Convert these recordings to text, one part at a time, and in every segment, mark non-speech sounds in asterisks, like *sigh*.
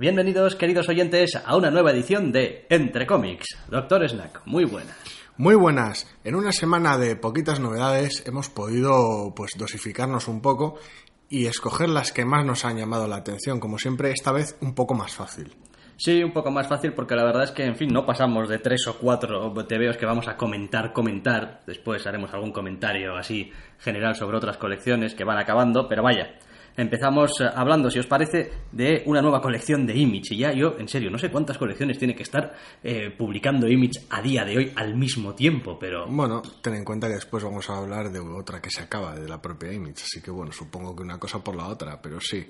Bienvenidos, queridos oyentes, a una nueva edición de Entre Cómics. Doctor Snack, muy buenas. Muy buenas. En una semana de poquitas novedades hemos podido pues dosificarnos un poco y escoger las que más nos han llamado la atención, como siempre, esta vez un poco más fácil. Sí, un poco más fácil porque la verdad es que, en fin, no pasamos de tres o cuatro TVOs que vamos a comentar, comentar. Después haremos algún comentario así general sobre otras colecciones que van acabando, pero vaya, empezamos eh, hablando, si os parece, de una nueva colección de Image. Y ya yo, en serio, no sé cuántas colecciones tiene que estar eh, publicando Image a día de hoy al mismo tiempo, pero... Bueno, ten en cuenta que después vamos a hablar de otra que se acaba, de la propia Image. Así que bueno, supongo que una cosa por la otra, pero sí.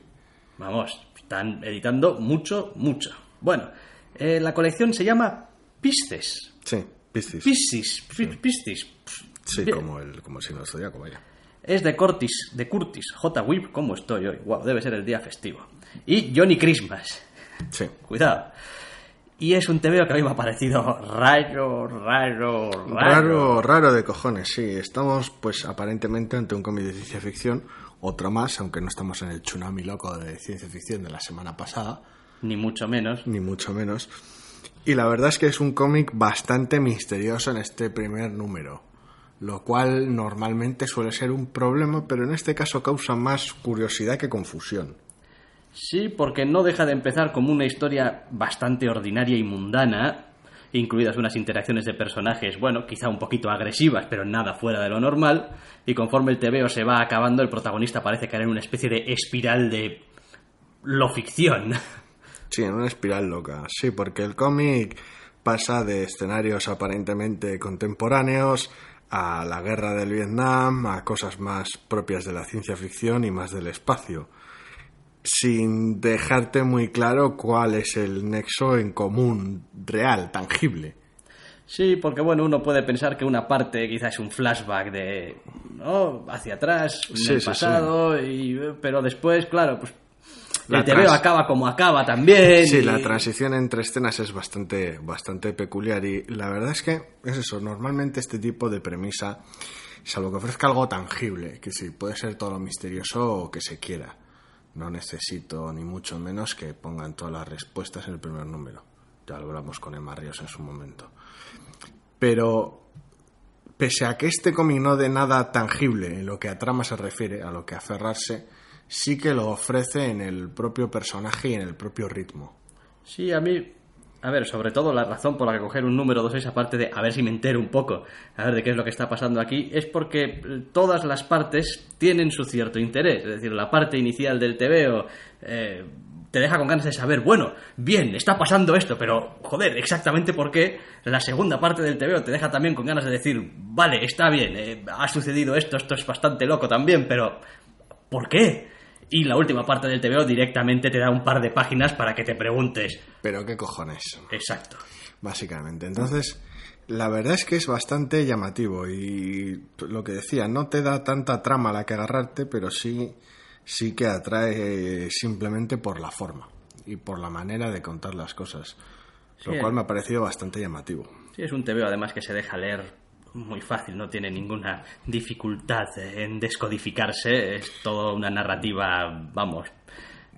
Vamos, están editando mucho, mucho. Bueno, eh, la colección se llama Pisces. Sí, Piscis. Piscis. Pi- Piscis. Sí, como el, como el signo zodiaco, vaya. Es de Curtis, de Curtis. J. Whip, ¿cómo estoy hoy? Wow, debe ser el día festivo. Y Johnny Christmas. Sí. Cuidado. Y es un TVO que a mí me ha parecido raro, raro, raro. Raro, raro de cojones, sí. Estamos, pues, aparentemente ante un cómic de ciencia ficción, otro más, aunque no estamos en el tsunami loco de ciencia ficción de la semana pasada, Ni mucho menos. ni mucho menos. Y la verdad es que es un cómic bastante misterioso en este primer número, lo cual normalmente suele ser un problema, pero en este caso causa más curiosidad que confusión. Sí, porque no deja de empezar como una historia bastante ordinaria y mundana, incluidas unas interacciones de personajes, bueno, quizá un poquito agresivas, pero nada fuera de lo normal, y conforme el TVO se va acabando, el protagonista parece caer en una especie de espiral de lo ficción. Sí, en una espiral loca. Sí, porque el cómic pasa de escenarios aparentemente contemporáneos a la guerra del Vietnam, a cosas más propias de la ciencia ficción y más del espacio, sin dejarte muy claro cuál es el nexo en común real, tangible. Sí, porque bueno, uno puede pensar que una parte quizás es un flashback de ¿no? hacia atrás, en Sí, el sí, pasado, y, pero después, claro, pues La el TVO acaba como acaba también. Sí, y- la transición entre escenas es bastante, bastante peculiar y la verdad es que es eso, normalmente este tipo de premisa, salvo que ofrezca algo tangible, que sí, puede ser todo lo misterioso que se quiera. No necesito ni mucho menos que pongan todas las respuestas en el primer número. Ya lo hablamos con Emma Ríos en su momento. Pero pese a que este cómic no de nada tangible en lo que a trama se refiere, a lo que aferrarse, sí que lo ofrece en el propio personaje y en el propio ritmo. Sí, a mí, a ver, sobre todo la razón por la que coger un número 2 es aparte de a ver si me entero un poco, a ver de qué es lo que está pasando aquí, es porque eh, todas las partes tienen su cierto interés. Es decir, la parte inicial del TVO eh, te deja con ganas de saber, bueno, bien, está pasando esto, pero joder, exactamente por qué. La segunda parte del TVO te deja también con ganas de decir, vale, está bien, eh, ha sucedido esto, esto es bastante loco también, pero ¿por qué? Y la última parte del TVO directamente te da un par de páginas para que te preguntes, Pero qué cojones, Exacto. básicamente. Entonces, la verdad es que es bastante llamativo y lo que decía, no te da tanta trama a la que agarrarte, pero sí, sí que atrae simplemente por la forma y por la manera de contar las cosas. Lo cual me ha parecido bastante llamativo. Sí, es un TVO además que se deja leer muy fácil, no tiene ninguna dificultad en descodificarse, es toda una narrativa, vamos,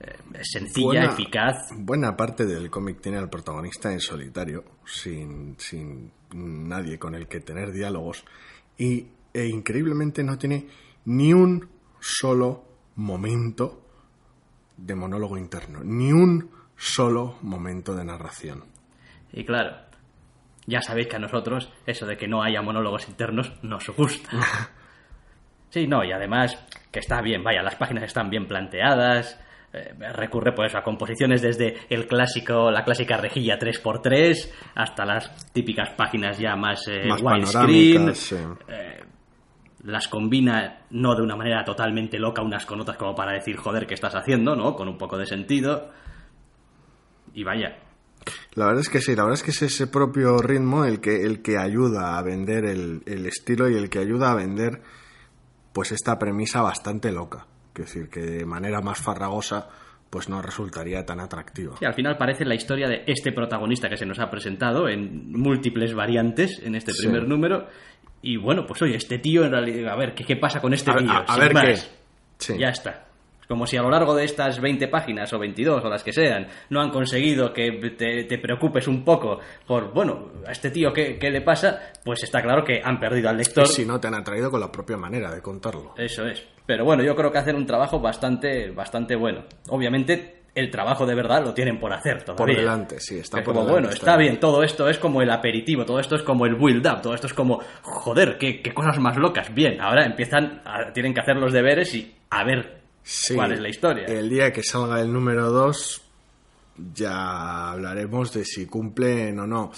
eh, sencilla, Buena- eficaz. Buena parte del cómic tiene al protagonista en solitario, sin, sin nadie con el que tener diálogos, y e increíblemente no tiene ni un solo momento de monólogo interno, ni un solo momento de narración. Y claro, ya sabéis que a nosotros eso de que no haya monólogos internos nos gusta. *laughs* Sí, no, y además que está bien, vaya, las páginas están bien planteadas, eh, recurre pues a composiciones desde el clásico, la clásica rejilla 3x3 hasta las típicas páginas ya más, eh, Más widescreen. sí. Eh, las combina no de una manera totalmente loca unas con otras como para decir joder qué estás haciendo, ¿no? Con un poco de sentido. y vaya. La verdad es que sí, la verdad es que es ese propio ritmo el que, el que ayuda a vender el, el estilo y el que ayuda a vender pues esta premisa bastante loca. Es decir, que de manera más farragosa pues no resultaría tan atractiva. Sí, al final parece la historia de este protagonista que se nos ha presentado en múltiples variantes en este Sí. primer número. Y bueno, pues oye, este tío en realidad, a ver, ¿qué, qué pasa con este A- tío? a- ver más. qué. Sí. Ya está. Como si a lo largo de estas 20 páginas o 22 o las que sean no han conseguido que te, te preocupes un poco por, bueno, a este tío ¿qué, qué le pasa, pues está claro que han perdido al lector. Si no te han atraído con la propia manera de contarlo. Eso es. Pero bueno, yo creo que hacen un trabajo bastante, bastante bueno. Obviamente, el trabajo de verdad lo tienen por hacer todavía. Por delante, sí, está Es por como, delante, bueno, está está bien. bien, todo esto es como el aperitivo, todo esto es como el build-up, todo esto es como, joder, qué, qué cosas más locas. Bien, ahora empiezan, a- tienen que hacer los deberes y a ver Sí, cuál es la historia. El día que salga el número 2 ya hablaremos de si cumplen o no.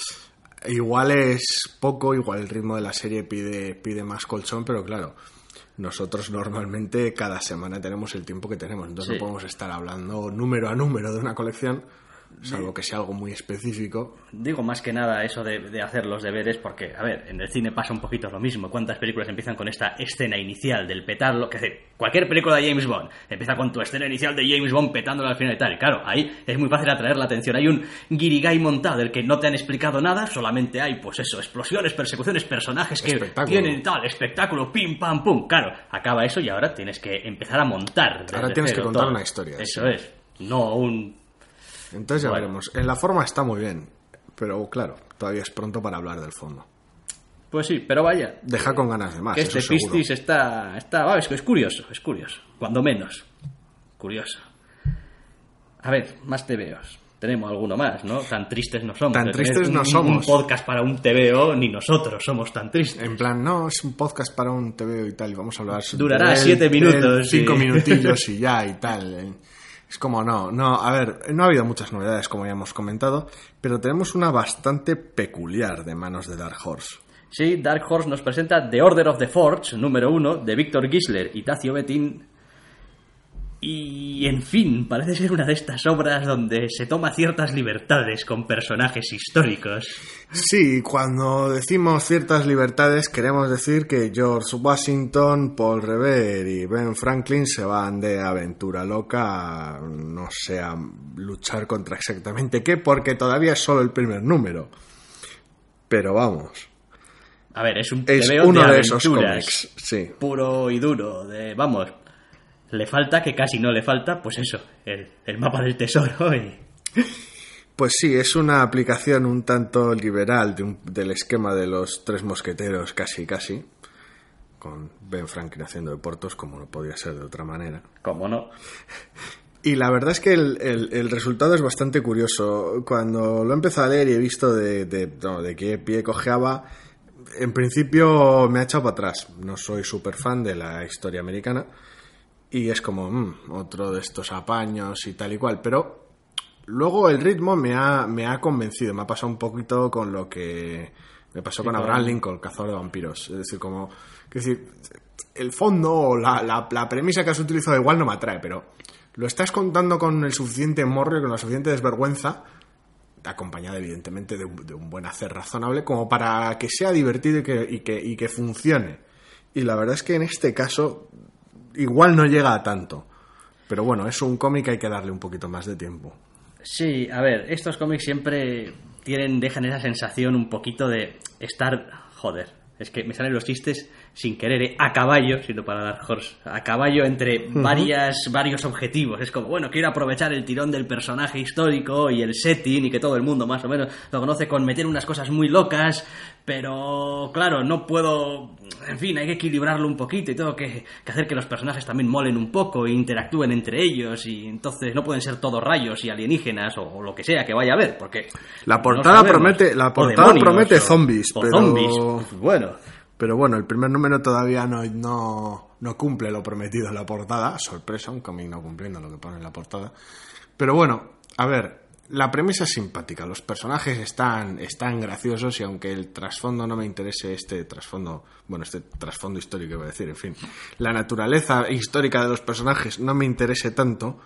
Igual es poco, igual el ritmo de la serie pide, pide más colchón, pero claro, nosotros normalmente cada semana tenemos el tiempo que tenemos, entonces Sí. no podemos estar hablando número a número de una colección, salvo que sea algo muy específico. Digo más que nada eso de, de hacer los deberes porque, a ver, en el cine pasa un poquito lo mismo. ¿Cuántas películas empiezan con esta escena inicial del petarlo? Que decir, cualquier película de James Bond empieza con tu escena inicial de James Bond petándolo al final y tal. Y claro, ahí es muy fácil atraer la atención. Hay un guirigay montado del que no te han explicado nada, solamente hay, pues eso, explosiones, persecuciones, personajes que tienen tal, espectáculo, pim, pam, pum. Claro, acaba eso y ahora tienes que empezar a montar. Ahora tienes que contar todo. una historia, Eso sí. es. No un Entonces ya Bueno. veremos. En la forma está muy bien, pero claro, todavía es pronto para hablar del fondo. Pues sí, pero vaya, Deja con ganas de más. que eso este seguro. Pistis está, está ah, es, es curioso, es curioso, cuando menos. Curioso. A ver, más TVOs. Tenemos alguno más, ¿no? Tan tristes no somos. Tan tristes no un- somos. Un podcast para un TVO, ni nosotros somos tan tristes. En plan, no, es un podcast para un TV y tal, y vamos a hablar... Durará siete minutos, Cinco y- minutillos y *laughs* ya y tal. Es como, no, no, a ver, no ha habido muchas novedades, como ya hemos comentado, pero tenemos una bastante peculiar de manos de Dark Horse. Sí, Dark Horse nos presenta The Order of the Forge, número uno, de Víctor Gisler y Tacio Betín. Y, en fin, parece ser una de estas obras donde se toma ciertas libertades con personajes históricos. Sí, cuando decimos ciertas libertades queremos decir que George Washington, Paul Revere y Ben Franklin se van de aventura loca, no sé, a luchar contra exactamente qué, porque todavía es solo el primer número. Pero vamos, A ver, es un es uno de, de esos cómics, sí. puro y duro. De, vamos, le falta que casi no le falta, pues eso, el, el mapa del tesoro y... Pues sí, es una aplicación un tanto liberal de un- del esquema de los tres mosqueteros, casi, casi, con Ben Franklin haciendo de portos, como no podía ser de otra manera. Como no. Y la verdad es que el, el- el resultado es bastante curioso. Cuando lo he empezado a leer y he visto de, de, no, de qué pie cojeaba, en principio me ha echado para atrás. No soy súper fan de la historia americana. Y es como, mm, otro de estos apaños y tal y cual. Pero luego el ritmo me ha, me ha convencido. Me ha pasado un poquito con lo que me pasó con con- Abraham Lincoln, cazador de vampiros. Es decir, como, es decir, el fondo o la, la, la premisa que has utilizado igual no me atrae, pero lo estás contando con el suficiente morro y con la suficiente desvergüenza, acompañada evidentemente de un, de un buen hacer razonable, como para que sea divertido y que, y, que, y que funcione. Y la verdad es que en este caso igual no llega a tanto. Pero bueno, es un cómic, hay que darle un poquito más de tiempo. Sí, a ver, estos cómics siempre tienen, dejan esa sensación un poquito de estar, joder, es que me salen los chistes sin querer, ¿eh? a caballo, siendo para Dark Horse, a caballo entre varias, varios objetivos. Es como, bueno, quiero aprovechar el tirón del personaje histórico y el setting y que todo el mundo más o menos lo conoce con meter unas cosas muy locas, pero claro, no puedo, en fin, hay que equilibrarlo un poquito y tengo que, que hacer que los personajes también molen un poco e interactúen entre ellos y entonces no pueden ser todos rayos y alienígenas o, o lo que sea que vaya a haber, porque La no portada sabemos. promete- la portada demonios, promete o- zombies, o pero- zombies. Bueno, Pero bueno, el primer número todavía no, no, no cumple lo prometido en la portada. Sorpresa, un cómic no cumpliendo lo que pone en la portada. Pero bueno, a ver, la premisa es simpática. Los personajes están, están graciosos y aunque el trasfondo no me interese, este trasfondo, bueno, este trasfondo histórico iba a decir, en fin, la naturaleza histórica de los personajes no me interese tanto,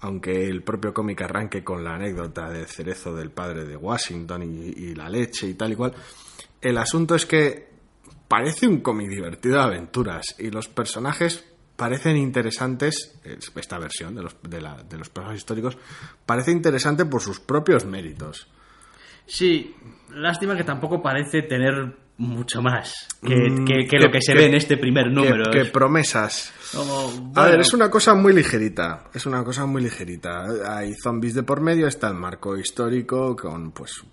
aunque el propio cómic arranque con la anécdota del cerezo del padre de Washington y, y la leche y tal y cual, el asunto es que parece un cómic divertido de aventuras y los personajes parecen interesantes, esta versión de los, de, la- de los personajes históricos, parece interesante por sus propios méritos. Sí, lástima que tampoco parece tener mucho más que, Mm, que- que lo que se ve en este primer número. Que, que Es promesas. como, A ver, es una cosa muy ligerita. Es una cosa muy ligerita. Hay zombies de por medio, está el marco histórico con, pues,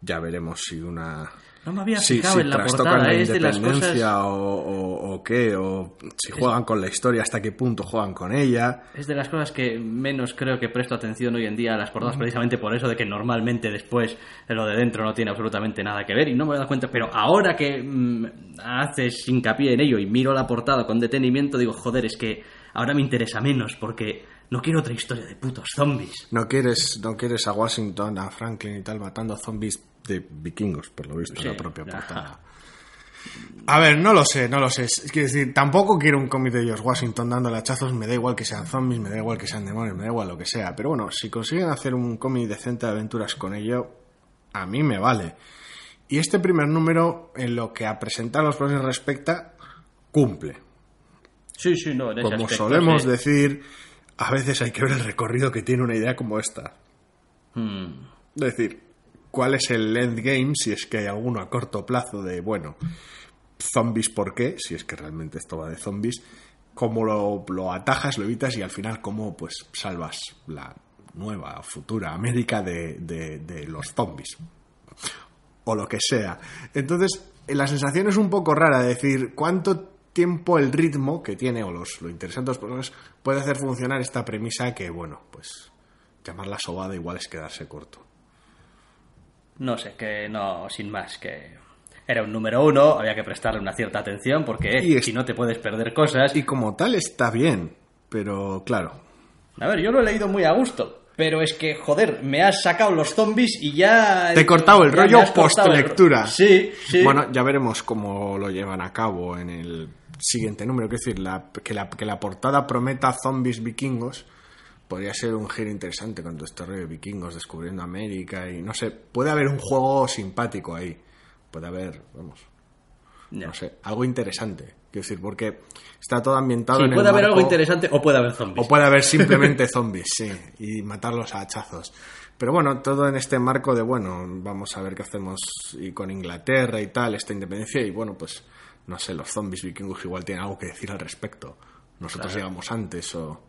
ya veremos si una... No me había fijado si en la portada, la es de las cosas... o, o- o qué, o si juegan con la historia, hasta qué punto juegan con ella. Es de las cosas que menos creo que presto atención hoy en día a las portadas, precisamente por eso de que normalmente después lo de dentro no tiene absolutamente nada que ver y no me he dado cuenta, pero ahora que mm, haces hincapié en ello y miro la portada con detenimiento, digo, joder, es que ahora me interesa menos porque no quiero otra historia de putos zombies. No quieres, no quieres a Washington, a Franklin y tal, matando zombies de vikingos, por lo visto, en la Sí, propia portada. A ver, no lo sé, no lo sé. Es decir, tampoco quiero un cómic de George Washington dándole hachazos, me da igual que sean zombies, me da igual que sean demonios, me da igual lo que sea. Pero bueno, si consiguen hacer un cómic decente de aventuras con ello, a mí me vale. Y este primer número, en lo que a presentar los próximos respecta, cumple. Sí, sí, no, en ese Como aspecto, solemos sí. decir, a veces hay que ver el recorrido que tiene una idea como esta. Hmm. Es decir, ¿cuál es el endgame si es que hay alguno a corto plazo de, bueno, zombies por qué, si es que realmente esto va de zombies, cómo lo, lo atajas, lo evitas y al final cómo pues salvas la nueva, futura América de, de- los zombies? O lo que sea. Entonces, la sensación es un poco rara, de decir, ¿cuánto tiempo el ritmo que tiene, o los, lo interesante de los personajes, puede hacer funcionar esta premisa que, bueno, pues llamarla sobada igual es quedarse corto. No sé, que no, sin más, que era un número uno, había que prestarle una cierta atención porque eh, Y es- si no te puedes perder cosas. Y como tal está bien, pero claro, A ver, yo lo he leído muy a gusto, pero es que, joder, me has sacado los zombies y ya... te he cortado el rollo el post-lectura. Sí, sí. Bueno, ya veremos cómo lo llevan a cabo en el siguiente número. Es decir, la- que, la, que la portada prometa zombies vikingos podría ser un giro interesante con este rollo de vikingos descubriendo América y no sé, puede haber un juego simpático ahí. Puede haber, vamos, no sé, algo interesante. Quiero decir, porque está todo ambientado Sí, en el puede haber algo interesante o puede haber zombies. O puede haber simplemente *laughs* zombies, sí, y matarlos a hachazos. Pero bueno, todo en este marco de, bueno, vamos a ver qué hacemos y con Inglaterra y tal, esta independencia, y bueno, pues, no sé, los zombies vikingos igual tienen algo que decir al respecto. Nosotros Claro. llegamos antes, o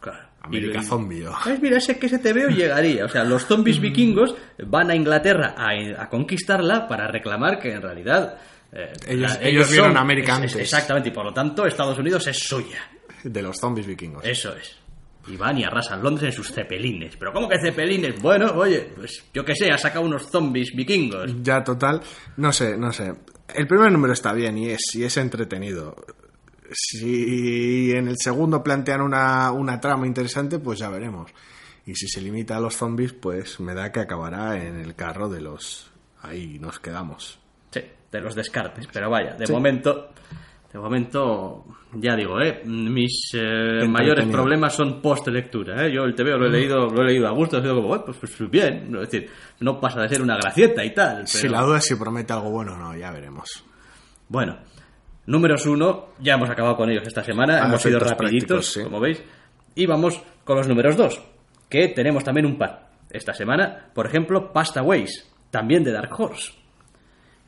Claro. América zombie, o... Mira, ese que ese te veo llegaría. O sea, los zombies *laughs* vikingos van a Inglaterra a, a conquistarla para reclamar que en realidad... eh, Ellos- ellos vieron América es- es- antes. Exactamente, y por lo tanto Estados Unidos es suya. de los zombies vikingos. Eso es. Y van y arrasan Londres en sus cepelines. ¿Pero cómo que cepelines? Bueno, oye, pues yo que sé, ha sacado unos zombies vikingos. Ya, total, no sé, no sé. El primer número está bien y es, y es entretenido. Si en el segundo plantean una, una trama interesante, pues ya veremos. Y si se limita a los zombies, pues me da que acabará en el carro de los... Ahí nos quedamos. Sí, de los descartes. Pero vaya, de Sí. momento... De momento, ya digo, ¿eh? mis eh, mayores problemas son post-lectura. ¿eh? Yo el TVO lo he leído, lo he leído a gusto, ha sido como, "Bueno, pues, pues bien. Es decir, no pasa de ser una gracieta y tal. Si la duda es si promete algo bueno o no, ya veremos. Bueno, números uno, ya hemos acabado con ellos esta semana, A hemos sido rapiditos, sí. como veis, y vamos con los números dos, que tenemos también un par. Esta semana, por ejemplo, Pasta Ways, también de Dark Horse,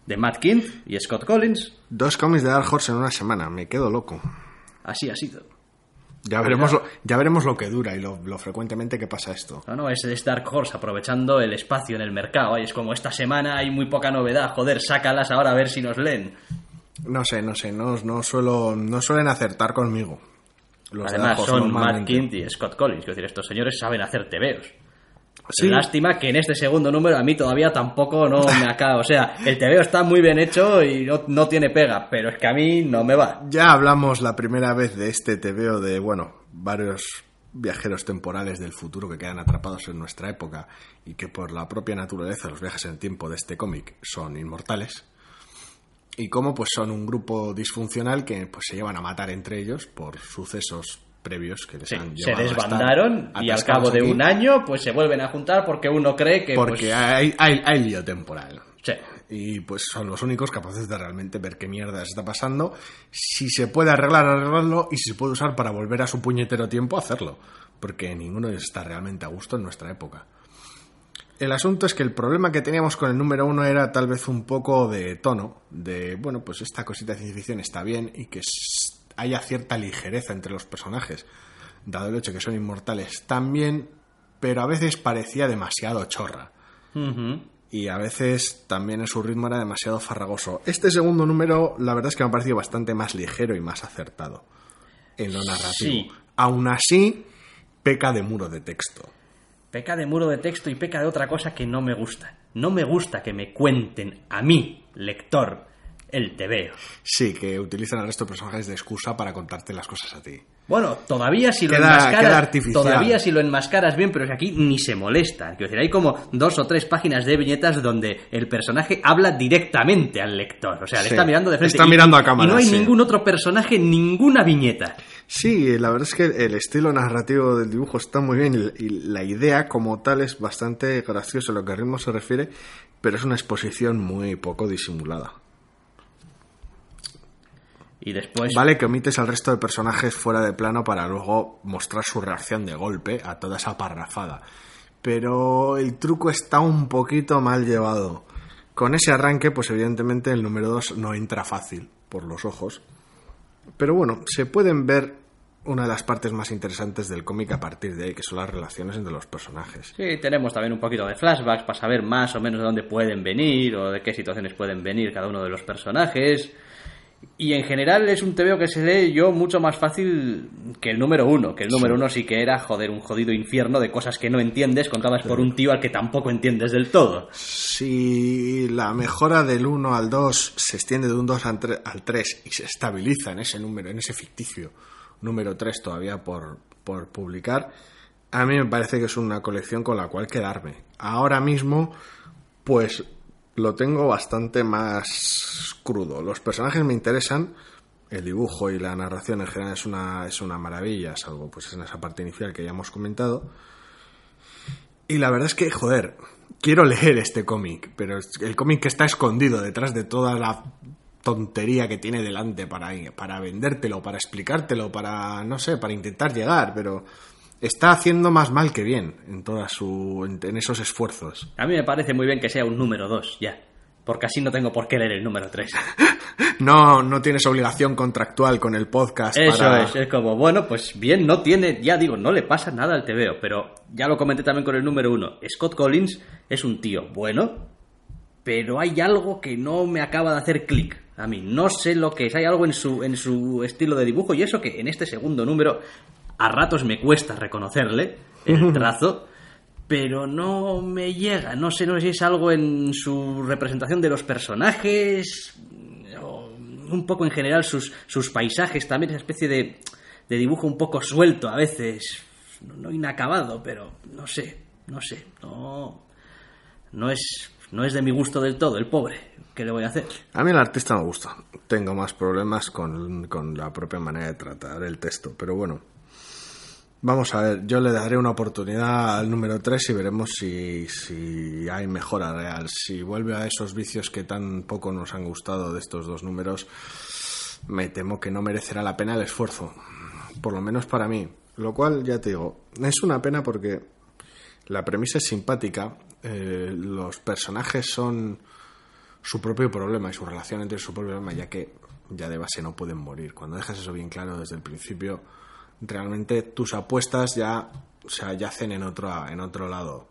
de Matt Kindt y Scott Collins, Dos cómics de Dark Horse en una semana, me quedo loco. así ha sido. Ya veremos lo, ya veremos lo que dura y lo, lo frecuentemente que pasa esto. No, no, es, es Dark Horse aprovechando el espacio en el mercado. Es como esta semana hay muy poca novedad, joder, sácalas ahora a ver si nos leen. No sé, no sé, no, no, suelo, no suelen acertar conmigo. Los de Además, son Matt. Kindt y Scott Collins, es decir, estos señores saben hacer tebeos. Sí. Lástima que en este segundo número a mí todavía tampoco no me acaba. O sea, el TVO está muy bien hecho y no, no tiene pega, pero es que a mí no me va. Ya hablamos la primera vez de este TVO de, bueno, varios viajeros temporales del futuro que quedan atrapados en nuestra época y que por la propia naturaleza los viajes en el tiempo de este cómic son inmortales. Y cómo pues son un grupo disfuncional que pues se llevan a matar entre ellos por sucesos previos que les Sí, han se llevado a estar desbandaron y al cabo de aquí, un año pues se vuelven a juntar porque uno cree que Porque pues, hay, hay, hay lío temporal. sí. Y pues son los únicos capaces de realmente ver qué mierda se está pasando. Si se puede arreglar, arreglarlo. Y si se puede usar para volver a su puñetero tiempo, hacerlo. Porque ninguno está realmente a gusto en nuestra época. El asunto es que el problema que teníamos con el número uno era tal vez un poco de tono. De, bueno, pues esta cosita de ciencia ficción está bien y que haya cierta ligereza entre los personajes. Dado el hecho que son inmortales también. Pero a veces parecía demasiado chorra y a veces también en su ritmo era demasiado farragoso. Este segundo número, la verdad es que me ha parecido bastante más ligero y más acertado en lo narrativo. Sí. Aún así, peca de muro de texto. Peca de muro de texto y peca de otra cosa que no me gusta. No me gusta que me cuenten a mí, lector, el tebeo. Sí, que utilizan al resto de personajes de excusa para contarte las cosas a ti. Bueno, todavía si lo Queda- enmascaras, queda todavía si lo enmascaras bien, pero es que aquí ni se molesta. Quiero decir, hay como dos o tres páginas de viñetas donde el personaje habla directamente al lector. O sea, le Sí, está mirando de frente. está y- mirando a cámara, Y no hay sí. ningún otro personaje, ninguna viñeta. Sí, la verdad es que el estilo narrativo del dibujo está muy bien y la idea como tal es bastante graciosa en lo que a ritmo se refiere, pero es una exposición muy poco disimulada. Y después, Vale que omites al resto de personajes fuera de plano para luego mostrar su reacción de golpe a toda esa parrafada. Pero el truco está un poquito mal llevado. Con ese arranque, pues evidentemente el número 2 no entra fácil por los ojos. Pero bueno, se pueden ver una de las partes más interesantes del cómic a partir de ahí, que son las relaciones entre los personajes. sí, tenemos también un poquito de flashbacks para saber más o menos de dónde pueden venir o de qué situaciones pueden venir cada uno de los personajes. Y en general es un TVO que se lee yo mucho más fácil que el número uno, que el número uno sí que era, joder, un jodido infierno de cosas que no entiendes contadas por un tío al que tampoco entiendes del todo. Si la mejora del 1 al 2 se extiende de un 2 al 3 al 3 y se estabiliza en ese número, en ese ficticio número 3 todavía por, por publicar, a mí me parece que es una colección con la cual quedarme. Ahora mismo, pues lo tengo bastante más crudo. Los personajes me interesan, el dibujo y la narración en general es una, es una maravilla, salvo pues en esa parte inicial que ya hemos comentado. Y la verdad es que, joder, quiero leer este cómic, pero el cómic que está escondido detrás de toda la tontería que tiene delante para, para vendértelo, para explicártelo, para, no sé, para intentar llegar, pero está haciendo más mal que bien en, toda su, en, en esos esfuerzos. A mí me parece muy bien que sea un número dos, ya. Porque así no tengo por qué leer el número tres. *laughs* No, no tienes obligación contractual con el podcast Eso para... es, es como, bueno, pues bien, no tiene, ya digo, no le pasa nada al TVO, pero ya lo comenté también con el número uno. Scott Collins es un tío bueno, pero hay algo que no me acaba de hacer clic a mí. No sé lo que es, hay algo en su, en su estilo de dibujo y eso que en este segundo número a ratos me cuesta reconocerle el trazo. Pero no me llega, no sé, no sé si es algo en su representación de los personajes, o un poco en general sus, sus paisajes, también esa especie de, de dibujo un poco suelto a veces, no, inacabado, pero no sé, no sé, no, no es, no es de mi gusto del todo, el pobre, ¿qué le voy a hacer? A mí el artista me gusta. Tengo más problemas con, con la propia manera de tratar el texto, pero bueno. Vamos a ver, yo le daré una oportunidad al número 3 y veremos si, si hay mejora real. Si vuelve a esos vicios que tan poco nos han gustado de estos dos números, me temo que no merecerá la pena el esfuerzo. Por lo menos para mí. Lo cual, ya te digo, es una pena porque la premisa es simpática. eh, los personajes son su propio problema y su relación entre su propio problema, ya que ya de base no pueden morir. Cuando dejas eso bien claro desde el principio, realmente tus apuestas ya o sea, yacen en otro, en otro lado.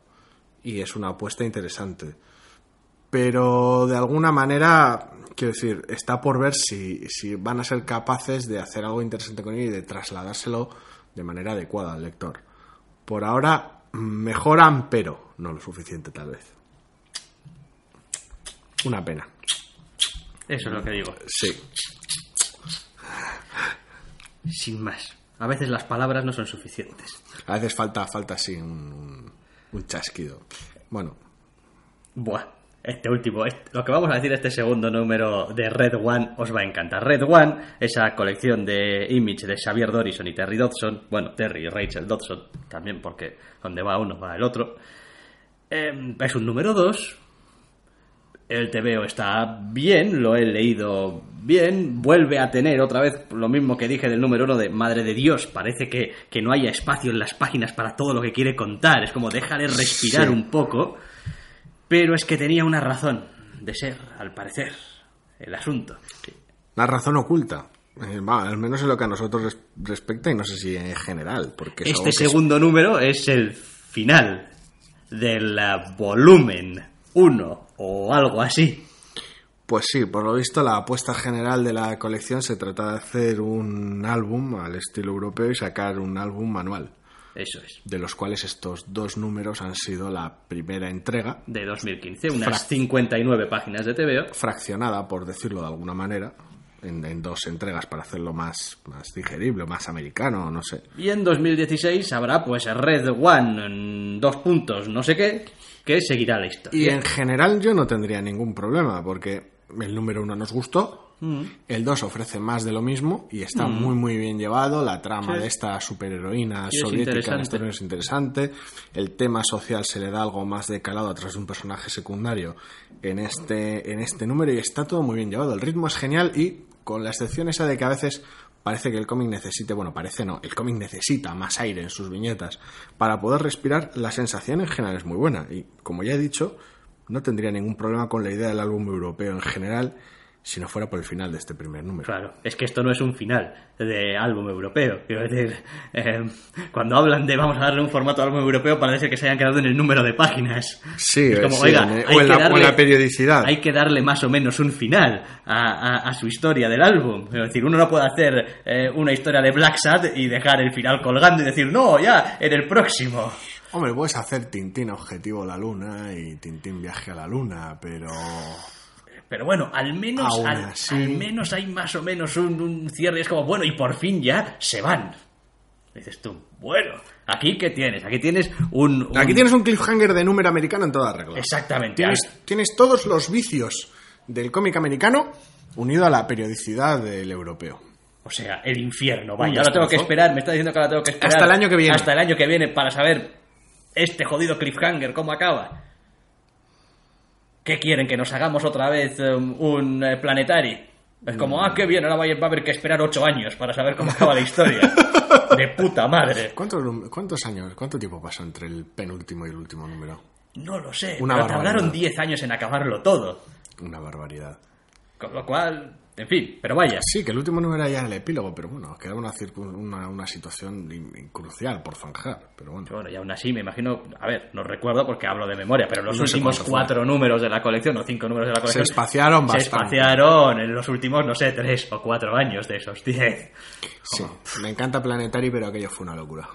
Y es una apuesta interesante. Pero de alguna manera, quiero decir, está por ver si, si van a ser capaces de hacer algo interesante con él y de trasladárselo de manera adecuada al lector. Por ahora, mejoran, pero no lo suficiente tal vez. Una pena. Eso es lo que digo, Sí. sin más. A veces las palabras no son suficientes. A veces falta, falta así un, un, un chasquido. Bueno, Buah. Este último, este- lo que vamos a decir, este segundo número de Red One os va a encantar. Red One, esa colección de Image de Xavier Dorison y Terry Dodson, bueno, Terry y Rachel Dodson, también porque donde va uno va el otro. Eh, es un número 2. El TVO está bien, lo he leído bien. Vuelve a tener otra vez lo mismo que dije del número 1 de Madre de Dios. Parece que, que no haya espacio en las páginas para todo lo que quiere contar. Es como déjale respirar Sí. un poco. Pero es que tenía una razón de ser, al parecer, el asunto. La razón oculta. Eh, va, al menos en lo que a nosotros res- respecta y no sé si en general. Porque es Este es- segundo número es el final del eh, volumen 1 o algo así. Pues sí, por lo visto la apuesta general de la colección se trata de hacer un álbum al estilo europeo y sacar un álbum manual, Eso es. de los cuales estos dos números han sido la primera entrega, De 2015, unas Frac- 59 páginas de TVO. fraccionada, por decirlo de alguna manera, en, en dos entregas para hacerlo más, más digerible, más americano, no sé. Y en 2016 habrá pues Red One, en dos puntos, no sé qué, que seguirá la historia. Y en general yo no tendría ningún problema, porque el número uno nos gustó, Mm. el dos ofrece más de lo mismo y está muy muy bien llevado, la trama Sí. de esta superheroína es soviética. Estados Unidos es interesante, el tema social se le da algo más de calado a través de un personaje secundario en este, en este número y está todo muy bien llevado, el ritmo es genial y con la excepción esa de que a veces parece que el cómic necesite, bueno, parece no, el cómic necesita más aire en sus viñetas para poder respirar, la sensación en general es muy buena y como ya he dicho, no tendría ningún problema con la idea del álbum europeo en general si no fuera por el final de este primer número. Claro, es que esto no es un final de álbum europeo. Quiero decir, eh, cuando hablan de vamos a darle un formato de álbum europeo, parece que se hayan quedado en el número de páginas. Sí, es como, sí, oiga, hay o, en que la, o en darle- la periodicidad. Hay que darle más o menos un final a, a- a su historia del álbum. Es decir, uno no puede hacer eh, una historia de Black Sad y dejar el final colgando y decir, no, ya, en el próximo. Hombre, puedes hacer Tintín objetivo la luna y Tintín viaje a la luna, pero... Pero bueno, al menos, al, menos hay más o menos un, un cierre. Es como, bueno, y por fin ya se van. Dices tú, bueno, aquí qué tienes, aquí tienes un... un- Aquí tienes un cliffhanger de número americano en toda regla. Exactamente. Tienes, tienes todos los vicios del cómic americano unido a la periodicidad del europeo. O sea, el infierno, vaya. Ahora tengo que esperar, me está diciendo que ahora tengo que esperar. Hasta el año que viene. Hasta el año que viene para saber este jodido cliffhanger, cómo acaba. ¿Qué quieren? ¿Que nos hagamos otra vez um, un eh, planetary? Es como, ah, qué bien, ahora va a haber que esperar ocho años para saber cómo acaba la historia. *laughs* De puta madre. ¿Cuántos, num- ¿Cuántos años, cuánto tiempo pasó entre el penúltimo y el último número? No lo sé, Una pero barbaridad. tardaron 10 años en acabarlo todo. Una barbaridad. Con lo cual, en fin, pero vaya. Sí, que el último número era ya el epílogo, pero bueno, quedaba una, circun- una, una situación in- in- crucial por zanjar. Pero bueno, Bueno, y aún así me imagino, a ver, no recuerdo porque hablo de memoria, pero los No últimos fue. cuatro números de la colección o cinco números de la colección espaciaron se bastante. espaciaron en los últimos, no sé, tres o cuatro años de esos diez. sí, me encanta Planetary, pero aquello fue una locura.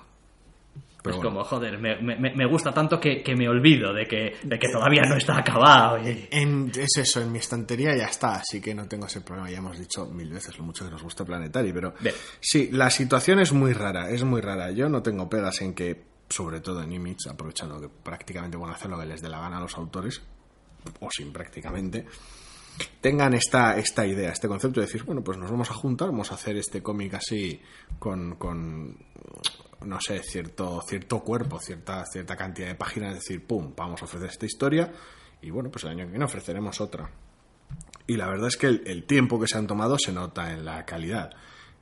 Pero es bueno. como, joder, me, me- me gusta tanto que, que me olvido de que, de que todavía no está acabado. y- En- es eso, en mi estantería ya está, así que no tengo ese problema. Ya hemos dicho mil veces lo mucho que nos gusta Planetary, pero Bien. sí, la situación es muy rara, es muy rara. Yo no tengo pegas en que, sobre todo en Image, aprovechando que prácticamente van a hacer lo que les dé la gana a los autores, o sin prácticamente, tengan esta, esta idea, este concepto de decir, bueno, pues nos vamos a juntar, vamos a hacer este cómic así con, con no sé, cierto, cierto cuerpo, cierta, cierta cantidad de páginas, es decir, pum, vamos a ofrecer esta historia y bueno, pues el año que viene ofreceremos otra. Y la verdad es que el, el tiempo que se han tomado se nota en la calidad.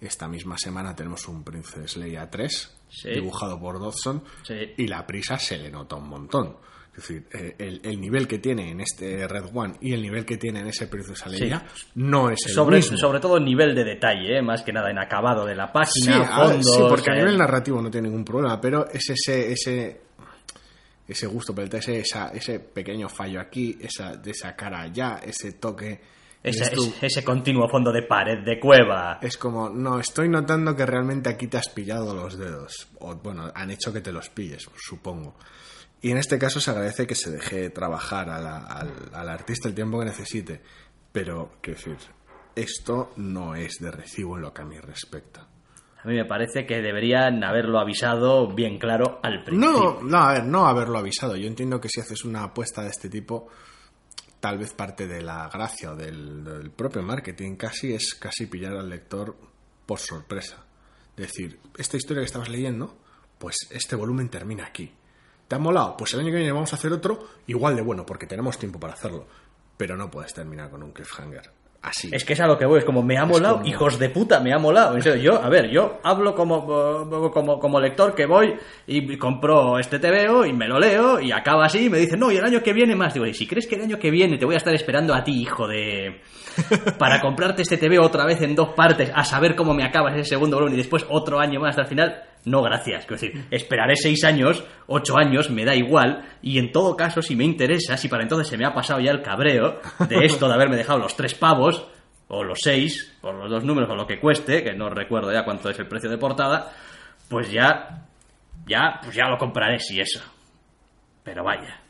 Esta misma semana tenemos un Princess Leia 3, Sí. dibujado por Dodson, Sí. y la prisa se le nota un montón. Es decir, eh, el, el nivel que tiene en este Red One y el nivel que tiene en ese Princess Leia no es el Sobre, mismo. sobre todo nivel de detalle, ¿eh? más que nada en acabado de la Sí, página, ver, fondos... sí, porque a eh, nivel narrativo no tiene ningún problema, pero es ese, ese, ese gusto el ese, esa- ese pequeño fallo aquí, esa, de esa cara allá, ese toque. ese, dices tú, ese- ese continuo fondo de pared, de cueva. Es como, no, estoy notando que realmente aquí te has pillado los dedos. O bueno, han hecho que te los pilles, supongo. Y en este caso se agradece que se deje trabajar a la- al, al artista el tiempo que necesite. Pero, quiero decir, esto no es de recibo en lo que a mí respecta. A mí me parece que deberían haberlo avisado bien claro al principio. No, no, a ver, no haberlo avisado. Yo entiendo que si haces una apuesta de este tipo, tal vez parte de la gracia o del, del propio marketing casi es casi pillar al lector por sorpresa. Decir, esta historia que estabas leyendo, pues este volumen termina aquí. ¿Te ha molado? Pues el año que viene vamos a hacer otro igual de bueno, porque tenemos tiempo para hacerlo. Pero no puedes terminar con un cliffhanger. Así. Es que es a lo que voy, es como me ha molado, como- hijos de puta, me ha molado. En serio, yo, a ver, yo hablo como, como, como lector que voy y compro este TVO y me lo leo y acaba así y me dicen, no, y el año que viene más. Digo, y si crees que el año que viene te voy a estar esperando a ti, hijo de... *laughs* para comprarte este TVO otra vez en dos partes, a saber cómo me acabas ese segundo volumen y después otro año más hasta el final, no, gracias. Quiero decir, esperaré seis años, ocho años, me da igual. Y en todo caso, si me interesa, si para entonces se me ha pasado ya el cabreo de *laughs* esto, de haberme dejado los tres pavos, o los seis, por los dos números, o lo que cueste, que no recuerdo ya cuánto es el precio de portada, pues ya, ya, pues ya lo compraré si eso. Pero vaya.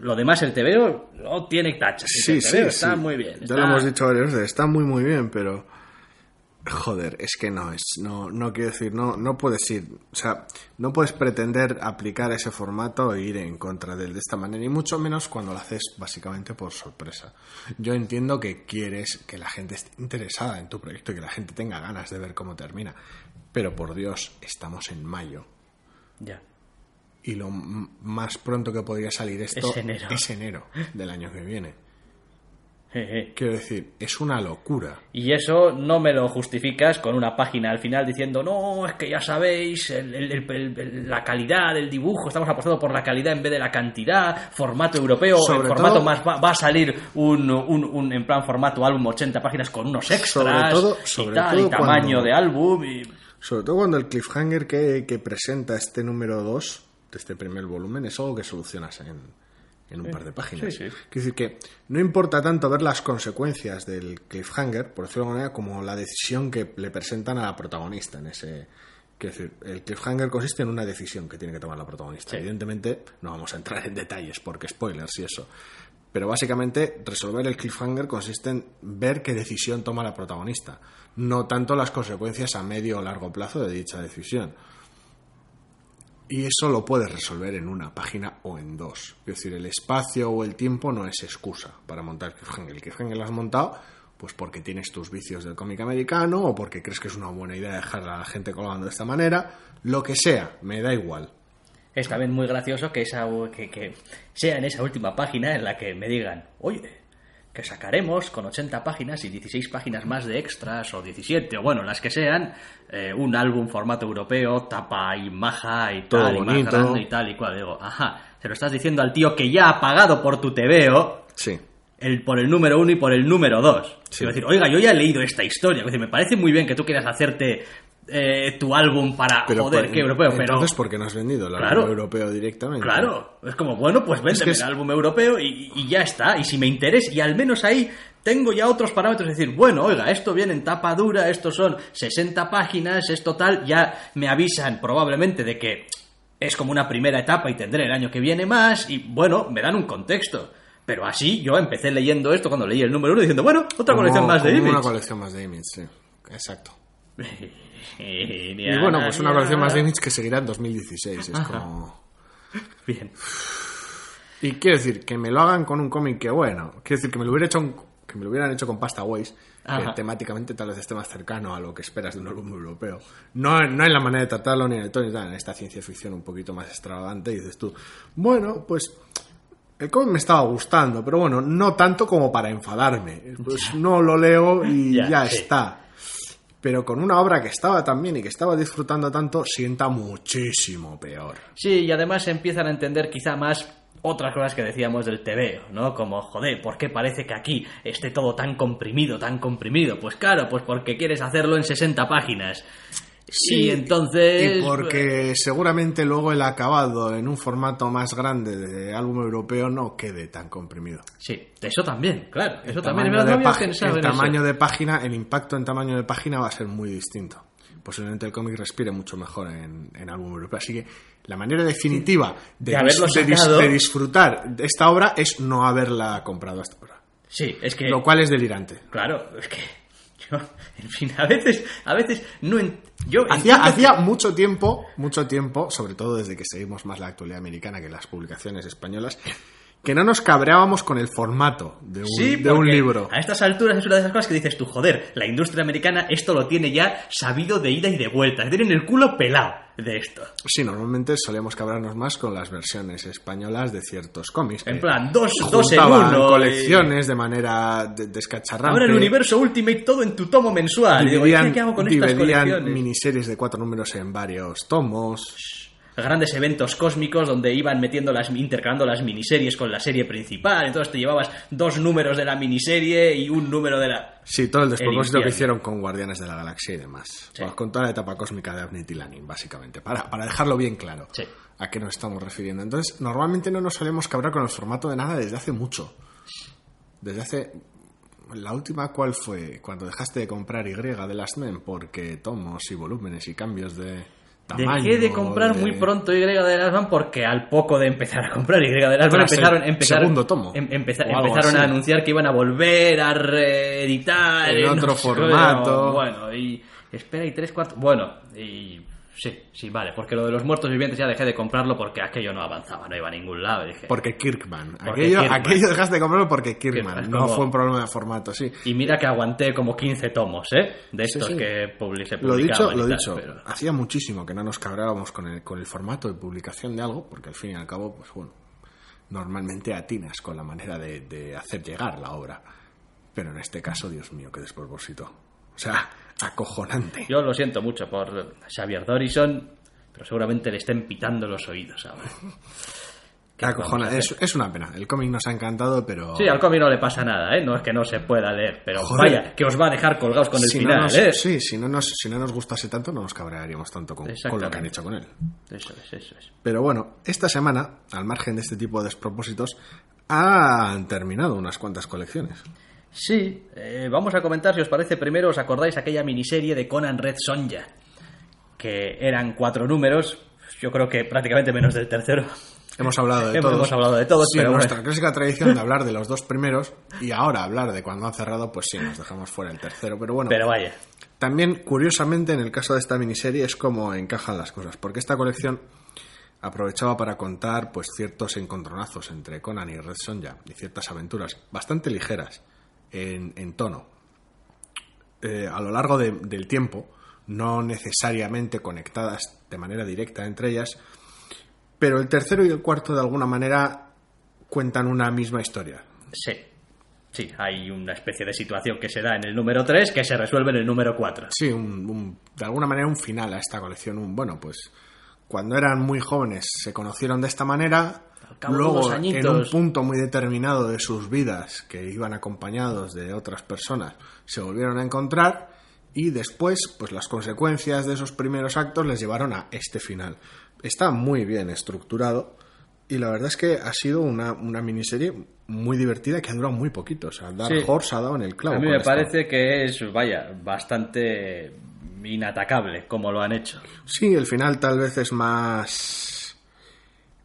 Lo demás, el TVO no tiene tachas. Sí, sí, TVO está sí. muy bien. Ya lo hemos dicho varias veces, está muy muy bien, pero joder, es que no es, no, no quiero decir, no, no puedes ir, o sea, no puedes pretender aplicar ese formato e ir en contra de él de esta manera, y mucho menos cuando lo haces básicamente por sorpresa. Yo entiendo que quieres que la gente esté interesada en tu proyecto y que la gente tenga ganas de ver cómo termina, pero por Dios, estamos en mayo. Ya. Y lo más pronto que podría salir esto Es enero. es enero del año que viene. Jeje. Quiero decir, es una locura. Y eso no me lo justificas con una página al final diciendo, no, es que ya sabéis, el- el- el- el- el- la calidad del dibujo, estamos apostando por la calidad en vez de la cantidad, formato europeo, Sobre el formato todo- más va, va a salir un, un- un- en plan formato álbum 80 páginas con unos extras todo- y sobre tal, todo y tamaño cuando- de álbum y... Sobre todo cuando el cliffhanger que, que presenta este número 2 de este primer volumen es algo que solucionas en, en un par de páginas. sí, sí. Quiero decir que no importa tanto ver las consecuencias del cliffhanger, por decirlo de alguna manera, como la decisión que le presentan a la protagonista en ese... Quiero decir, el cliffhanger consiste en una decisión que tiene que tomar la protagonista. Evidentemente, no vamos a entrar en detalles porque spoilers y eso. Pero básicamente, resolver el cliffhanger consiste en ver qué decisión toma la protagonista, no tanto las consecuencias a medio o largo plazo de dicha decisión. Y eso lo puedes resolver en una página o en dos. Es decir, el espacio o el tiempo no es excusa para montar cliffhanger. El cliffhanger lo has montado pues porque tienes tus vicios del cómic americano o porque crees que es una buena idea dejar a la gente colgando de esta manera. Lo que sea, me da igual. Es también muy gracioso que, esa, que sea en esa última página en la que me digan, oye, que sacaremos con 80 páginas y 16 páginas más de extras, o 17, o bueno, las que sean, eh, un álbum formato europeo, tapa y maja y Todo tal, y más bonito. grande y tal y cual. Digo, ajá, se lo estás diciendo al tío que ya ha pagado por tu TVO, Sí. el, por el número uno y por el número dos. Sí. Quiero decir, oiga, yo ya he leído esta historia. Decir, me parece muy bien que tú quieras hacerte eh, tu álbum para Pero joder, por- qué europeo, pero. Entonces, ¿por qué no has vendido el álbum Claro. europeo directamente? Claro, es como, bueno, pues véndeme que es- el álbum europeo y, y ya está. Y si me interesa, y al menos ahí tengo ya otros parámetros, es decir, bueno, oiga, esto viene en tapa dura, estos son 60 páginas, esto tal, ya me avisan probablemente de que es como una primera etapa y tendré el año que viene más, y bueno, me dan un contexto. Pero así yo empecé leyendo esto cuando leí el número uno diciendo, bueno, otra Como- colección más de Image. Una colección más de Image, sí. Exacto. Y bueno, pues una colección más de Image que seguirá en 2016. Es como... Bien. Y quiero decir, que me lo hagan con un cómic que, bueno, quiero decir, que me lo, hubiera hecho un- que me lo hubieran hecho con Pasta Ways, que temáticamente tal vez esté más cercano a lo que esperas de un álbum europeo. No, no en la manera de tratarlo ni en el tono ni tal, en esta ciencia ficción un poquito más extravagante, y dices tú, bueno, pues el cómic me estaba gustando, pero bueno, no tanto como para enfadarme. Pues no lo leo y *laughs* Ya, ya, sí. está. Pero con una obra que estaba tan bien y que estaba disfrutando tanto, sienta muchísimo peor. Sí, y además empiezan a entender quizá más otras cosas que decíamos del TVO, ¿no? Como, joder, ¿por qué parece que aquí esté todo tan comprimido, tan comprimido? Pues claro, pues porque quieres hacerlo en 60 páginas. Y entonces... Y porque seguramente luego el acabado en un formato más grande de álbum europeo no quede tan comprimido. Sí, eso también, claro. Eso El también tamaño había pensado el en eso. tamaño de página, el impacto en tamaño de página va a ser muy distinto. Posiblemente el cómic respire mucho mejor en, en álbum europeo. Así que la manera definitiva de, haberlo de disfrutar de esta obra es no haberla comprado hasta ahora. Sí, es que... Lo cual es delirante. Claro, es que... Yo, *laughs* en fin, a veces, a veces no... en- Yo Hacía, que- hacía mucho tiempo, mucho tiempo, sobre todo desde que seguimos más la actualidad americana que las publicaciones españolas, que no nos cabreábamos con el formato de un, Sí, de un porque libro. A estas alturas es una de esas cosas que dices tú, joder, la industria americana esto lo tiene ya sabido de ida y de vuelta. Tienen el culo pelado de esto. Sí, normalmente solíamos cabrearnos más con las versiones españolas de ciertos cómics. En plan, dos, dos en uno. y- colecciones de manera de- descacharrante. Ahora el universo Ultimate todo en tu tomo mensual. Digo, ¿y Dividían, ¿qué hago con estas dividían colecciones? miniseries de cuatro números en varios tomos. Grandes eventos cósmicos donde iban metiendo las intercalando las miniseries con la serie principal entonces te llevabas dos números de la miniserie y un número de la Sí, todo el despropósito que hicieron con Guardianes de la Galaxia y demás. Sí. Pues con toda la etapa cósmica de Abnett y Lanning, básicamente. Para, para dejarlo bien claro Sí. a qué nos estamos refiriendo. Entonces, normalmente no nos solemos cabrar con el formato de nada desde hace mucho. Desde hace... La última, ¿cuál fue? Cuando dejaste de comprar Y de Last Men porque tomos y volúmenes y cambios de tamaño. Dejé de comprar de- muy pronto Y de las Van porque al poco de empezar a comprar Y de las Van Tras el empezaron, empezaron, segundo tomo, em- empeza- empezaron a anunciar que iban a volver a reeditar En no otro sé, formato. Bueno, y espera, y tres cuartos. Bueno, y sí, sí, vale, porque lo de los muertos vivientes ya dejé de comprarlo porque aquello no avanzaba, no iba a ningún lado. Dije, Porque Kirkman. Porque aquello, Kirkman. aquello dejaste de comprarlo porque Kirkman. Kirkman, no como- fue un problema de formato, sí. Y mira que aguanté como 15 tomos, ¿eh? De estos sí. que publi- se Lo dicho, lo tal, dicho. pero- Hacía muchísimo que no nos cabrábamos con el, con el formato de publicación de algo, porque al fin y al cabo, pues bueno, normalmente atinas con la manera de, de hacer llegar la obra. Pero en este caso, Dios mío, qué despropósito. O sea, acojonante. Yo lo siento mucho por Xavier Dorison, pero seguramente le estén pitando los oídos ahora. *laughs* ¿Qué Acojona- es, es una pena. El cómic nos ha encantado, pero. Sí, al cómic no le pasa nada, ¿eh? No es que no se pueda leer, pero Joder. vaya, que os va a dejar colgados con el si final, no nos, ¿eh? Sí, si no, nos, si no nos gustase tanto, no nos cabrearíamos tanto con, con lo que han hecho con él. Eso es, eso es. Pero bueno, esta semana, al margen de este tipo de despropósitos, han terminado unas cuantas colecciones. Sí, eh, vamos a comentar, si os parece, primero, ¿os acordáis aquella miniserie de Conan Red Sonja? Que eran cuatro números, yo creo que prácticamente menos del tercero. Hemos hablado de todos. hemos hablado de todos, Sí, pero nuestra bueno. clásica tradición de hablar de los dos primeros y ahora hablar de cuando han cerrado, pues sí, nos dejamos fuera el tercero. Pero bueno, Pero vaya, también, curiosamente, en el caso de esta miniserie es como encajan las cosas, porque esta colección aprovechaba para contar pues ciertos encontronazos entre Conan y Red Sonja y ciertas aventuras bastante ligeras en, en tono. Eh, a lo largo de- del tiempo, no necesariamente conectadas de manera directa entre ellas, pero el tercero y el cuarto de alguna manera cuentan una misma historia. sí. Sí, hay una especie de situación que se da en el número 3 que se resuelve en el número 4. Sí, un- un- de alguna manera un final a esta colección. Un, bueno, pues cuando eran muy jóvenes se conocieron de esta manera. De Luego, en un punto muy determinado de sus vidas, que iban acompañados de otras personas, se volvieron a encontrar y después, pues las consecuencias de esos primeros actos les llevaron a este final. Está muy bien estructurado y la verdad es que ha sido una, una miniserie muy divertida que ha durado muy poquito. O sea, Dark Sí. Horse ha dado en el clavo. A mí me parece que es, vaya, bastante inatacable como lo han hecho. Sí, el final tal vez es más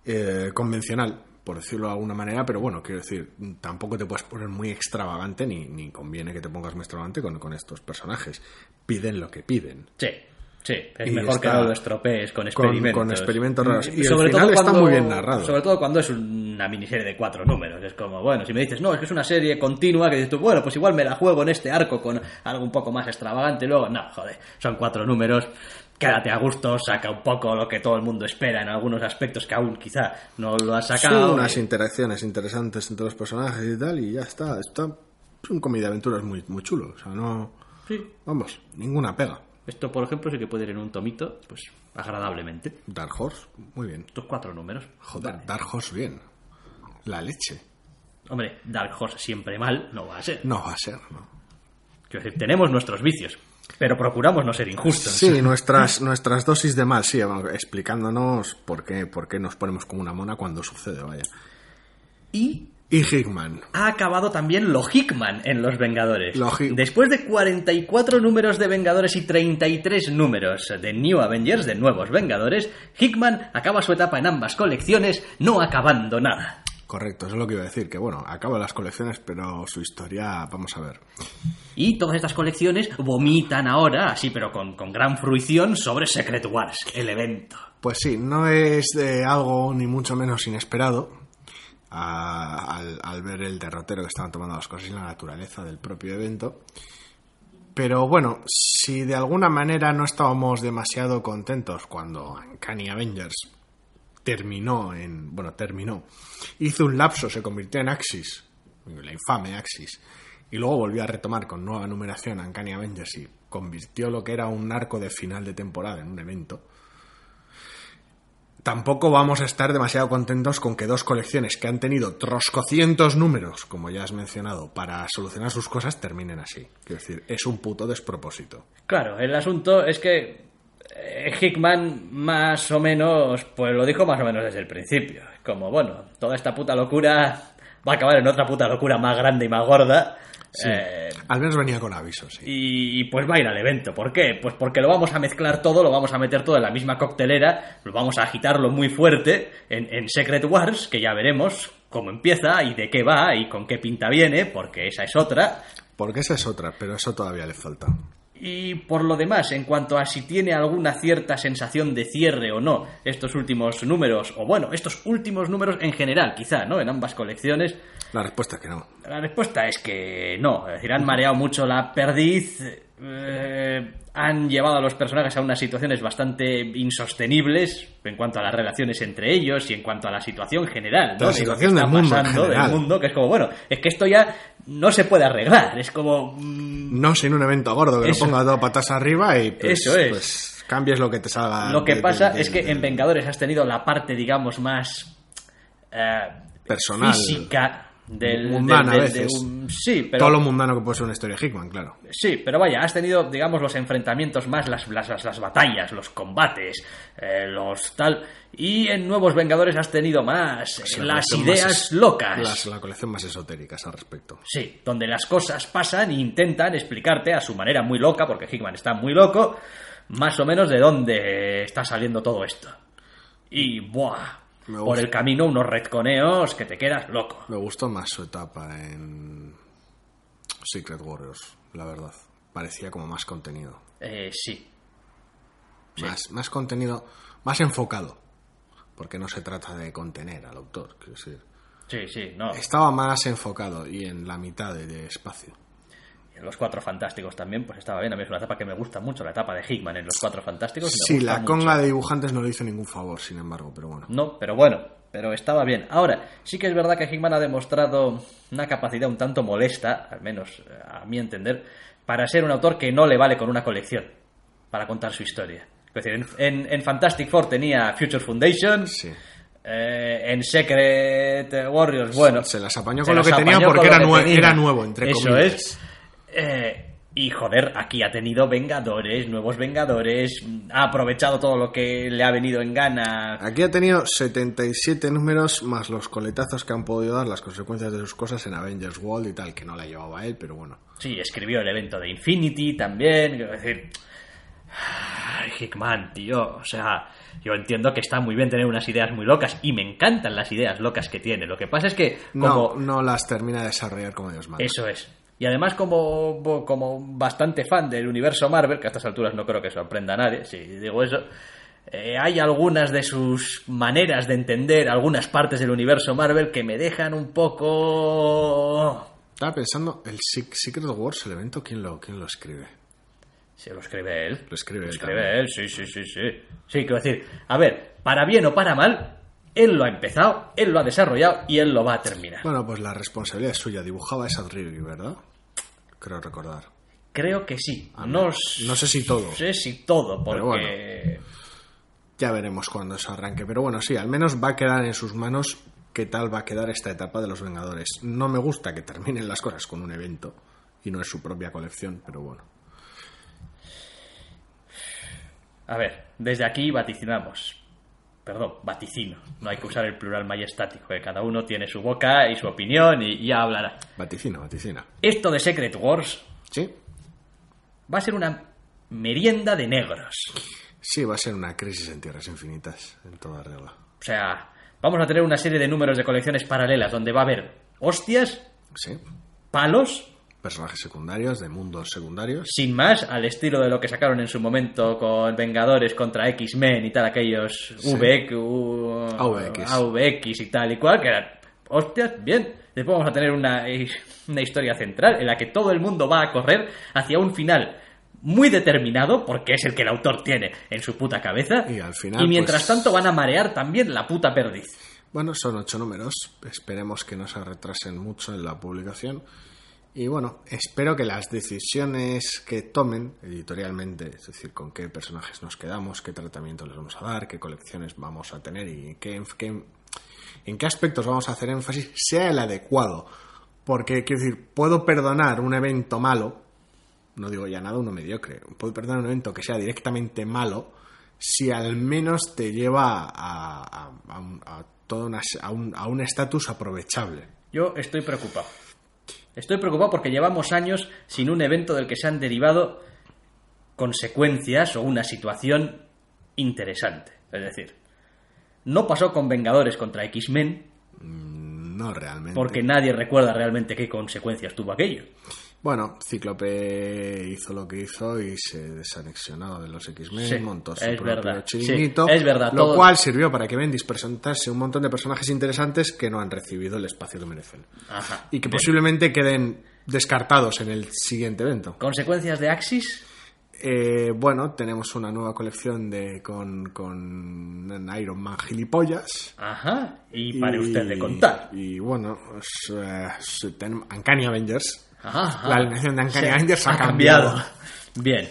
eh, convencional, por decirlo de alguna manera, pero bueno, quiero decir, tampoco te puedes poner muy extravagante ni, ni conviene que te pongas muy extravagante con, con estos personajes. Piden lo que piden. Sí, sí, es Y mejor está- que no lo estropees con experimentos. con experimentos raros. Y el sobre final todo está cuando, muy bien narrado. Sobre todo cuando es una miniserie de cuatro números. Es como, bueno, si me dices, no, es que es una serie continua, que dices tú, bueno, pues igual me la juego en este arco con algo un poco más extravagante. Y luego, no, joder, son cuatro números. Quédate a gusto, saca un poco lo que todo el mundo espera en algunos aspectos que aún quizá no lo has Son sacado. unas y- interacciones interesantes entre los personajes y tal, y ya está. Está es un cómic de aventuras muy, muy chulo. O sea, no. Sí. Vamos, ninguna pega. Esto, por ejemplo, sí que puede ir en un tomito, pues agradablemente. Dark Horse, muy bien. Estos cuatro números. Joder, Vale. Dark Horse, bien. La leche. Hombre, Dark Horse siempre mal no va a ser. No va a ser, ¿no? Quiero decir, tenemos nuestros vicios, pero procuramos no ser injustos. Sí, nuestras, nuestras dosis de mal, sí, explicándonos por qué, por qué nos ponemos como una mona cuando sucede, vaya. Y Y Hickman. ha acabado también lo Hickman en Los Vengadores. Lo Después de 44 números de Vengadores y 33 números de New Avengers, de Nuevos Vengadores, Hickman acaba su etapa en ambas colecciones, no acabando nada. Correcto, eso es lo que iba a decir, que bueno, acaba las colecciones, pero su historia, vamos a ver. Y todas estas colecciones vomitan ahora, así pero con, con gran fruición, sobre Secret Wars, el evento. Pues sí, no es de algo ni mucho menos inesperado, a- al, al ver el derrotero que estaban tomando las cosas y la naturaleza del propio evento. Pero bueno, si de alguna manera no estábamos demasiado contentos cuando Uncanny Avengers terminó en. Bueno, terminó. Hizo un lapso, se convirtió en Axis, la infame Axis, y luego volvió a retomar con nueva numeración Uncanny Avengers y convirtió lo que era un arco de final de temporada en un evento. Tampoco vamos a estar demasiado contentos con que dos colecciones que han tenido troscocientos números, como ya has mencionado, para solucionar sus cosas, terminen así. Quiero decir, es un puto despropósito. Claro, el asunto es que Hickman más o menos, pues lo dijo más o menos desde el principio. Como, bueno, toda esta puta locura va a acabar en otra puta locura más grande y más gorda. Eh, Al menos venía con aviso, sí. y, y, pues va a ir al evento. ¿Por qué? Pues porque lo vamos a mezclar todo, lo vamos a meter todo en la misma coctelera, lo vamos a agitarlo muy fuerte en, en Secret Wars, que ya veremos cómo empieza y de qué va y con qué pinta viene, porque esa es otra. Porque esa es otra, pero eso todavía le falta. Y por lo demás, en cuanto a si tiene alguna cierta sensación de cierre o no estos últimos números, o bueno, estos últimos números en general, quizá, ¿no? En ambas colecciones, La respuesta es que no. la respuesta es que no. Es decir, han mareado mucho la perdiz, eh, han llevado a los personajes a unas situaciones bastante insostenibles en cuanto a las relaciones entre ellos y en cuanto a la situación general, ¿no? La situación del mundo pasando, del mundo, que es como, bueno, es que esto ya no se puede arreglar. Es como, mm, No sin un evento gordo que Eso. lo ponga todo patas arriba y pues, Eso es. pues, cambies lo que te salga. Lo que de- pasa de- es que en Vengadores has tenido la parte, digamos, más eh, Personal. física del, Mundana del- a de veces. un- sí, pero Todo lo mundano que puede ser una historia Hickman, claro. Sí, pero vaya, has tenido, digamos, los enfrentamientos más, las, las, las, las batallas, los combates, eh, los tal. Y en Nuevos Vengadores has tenido más la las ideas más es- locas. las- la colección más esotéricas al respecto. Sí, donde las cosas pasan e intentan explicarte a su manera muy loca, porque Hickman está muy loco, más o menos de dónde está saliendo todo esto. Y, ¡buah! Por el camino unos retconeos que te quedas loco. Me gustó más su etapa en Secret Warriors, la verdad. Parecía como más contenido. Eh, sí, Más, más contenido, más enfocado. Porque no se trata de contener al autor, quiero decir. sí, sí, no. Estaba más enfocado y en la mitad de espacio. En Los Cuatro Fantásticos también, pues estaba bien. A mí es una etapa que me gusta mucho, la etapa de Hickman en Los Cuatro Fantásticos. me Sí, gusta la mucho. conga de dibujantes no le hizo ningún favor, sin embargo, pero bueno. No, pero bueno, pero estaba bien. Ahora, sí que es verdad que Hickman ha demostrado una capacidad un tanto molesta, al menos eh, a mi entender, para ser un autor que no le vale con una colección para contar su historia. Es decir, en, en- en Fantastic Four tenía Future Foundation, Sí. eh, en Secret Warriors, bueno. Se las apañó se con lo que tenía porque era, nue- tenía. era nuevo, entre Eso comillas. es. Eh, y joder, aquí ha tenido Vengadores, nuevos Vengadores, ha aprovechado todo lo que le ha venido en gana. Aquí ha tenido 77 números más los coletazos que han podido dar las consecuencias de sus cosas en Avengers World y tal, que no la llevaba él, pero bueno. Sí, escribió el evento de Infinity también. Quiero decir. Ay, Hickman, tío. O sea, yo entiendo que está muy bien tener unas ideas muy locas y me encantan las ideas locas que tiene. Lo que pasa es que, No, no las termina de desarrollar como Dios manda. Eso es. Y además, como, como bastante fan del universo Marvel, que a estas alturas no creo que sorprenda a nadie, si digo eso, eh, hay algunas de sus maneras de entender algunas partes del universo Marvel que me dejan un poco. Estaba pensando, el Sec- Secret Wars, el evento, ¿quién lo, quién lo escribe? Se lo escribe él. Lo escribe Lo él escribe él, sí, sí, sí, sí. Sí, quiero decir, a ver, para bien o para mal, él lo ha empezado, él lo ha desarrollado y él lo va a terminar. Bueno, pues la responsabilidad es suya. Dibujaba esa Review, ¿verdad? Creo recordar. Creo que sí. No, No sé si todo. sé si todo, porque... Pero Ya veremos cuando eso arranque. Pero bueno, sí, al menos va a quedar en sus manos qué tal va a quedar esta etapa de los Vengadores. No me gusta que terminen las cosas con un evento y no es su propia colección, pero bueno. A ver, desde aquí vaticinamos. Perdón, vaticino. No hay que usar el plural majestático, que cada uno tiene su boca y su opinión y ya hablará. Vaticina, vaticina. Esto de Secret Wars ¿Sí? va a ser una merienda de negros. Sí, va a ser una crisis en tierras infinitas, en toda regla. O sea, vamos a tener una serie de números de colecciones paralelas donde va a haber hostias, Sí. palos, Personajes secundarios, de mundos secundarios. sin más, al estilo de lo que sacaron en su momento con Vengadores contra X-Men y tal, aquellos VX, AVX. AVX y tal y cual, que eran hostias, bien. Después vamos a tener una, una historia central en la que todo el mundo va a correr hacia un final muy determinado, porque es el que el autor tiene en su puta cabeza. Y al final, Y mientras pues- tanto van a marear también la puta perdiz. Bueno, son ocho números. Esperemos que no se retrasen mucho en la publicación. Y bueno, espero que las decisiones que tomen editorialmente, es decir, con qué personajes nos quedamos, qué tratamiento les vamos a dar, qué colecciones vamos a tener y qué, qué- en qué aspectos vamos a hacer énfasis, sea el adecuado. Porque, quiero decir, puedo perdonar un evento malo, no digo ya nada uno mediocre, puedo perdonar un evento que sea directamente malo si al menos te lleva a, a, a a toda una- un estatus aprovechable. Yo estoy preocupado. Estoy preocupado porque llevamos años sin un evento del que se han derivado consecuencias o una situación interesante. Es decir, no pasó con Vengadores contra X-Men No realmente. porque nadie recuerda realmente qué consecuencias tuvo aquello. Bueno, Cíclope hizo lo que hizo y se desanexionó de los X-Men, Sí, montó su es propio verdad, chiringuito, sí, es verdad, lo todo- cual sirvió para que Bendis presentase un montón de personajes interesantes que no han recibido el espacio que merecen Ajá. y que Bien. posiblemente queden descartados en el siguiente evento. ¿Consecuencias de Axis? Eh, bueno, tenemos una nueva colección de con, con Iron Man gilipollas. Ajá. Y pare usted de contar. Y bueno, es, eh, es- tenemos Uncanny Avengers. Ajá. La alineación de Uncanny Avengers ha ha cambiado. Bien.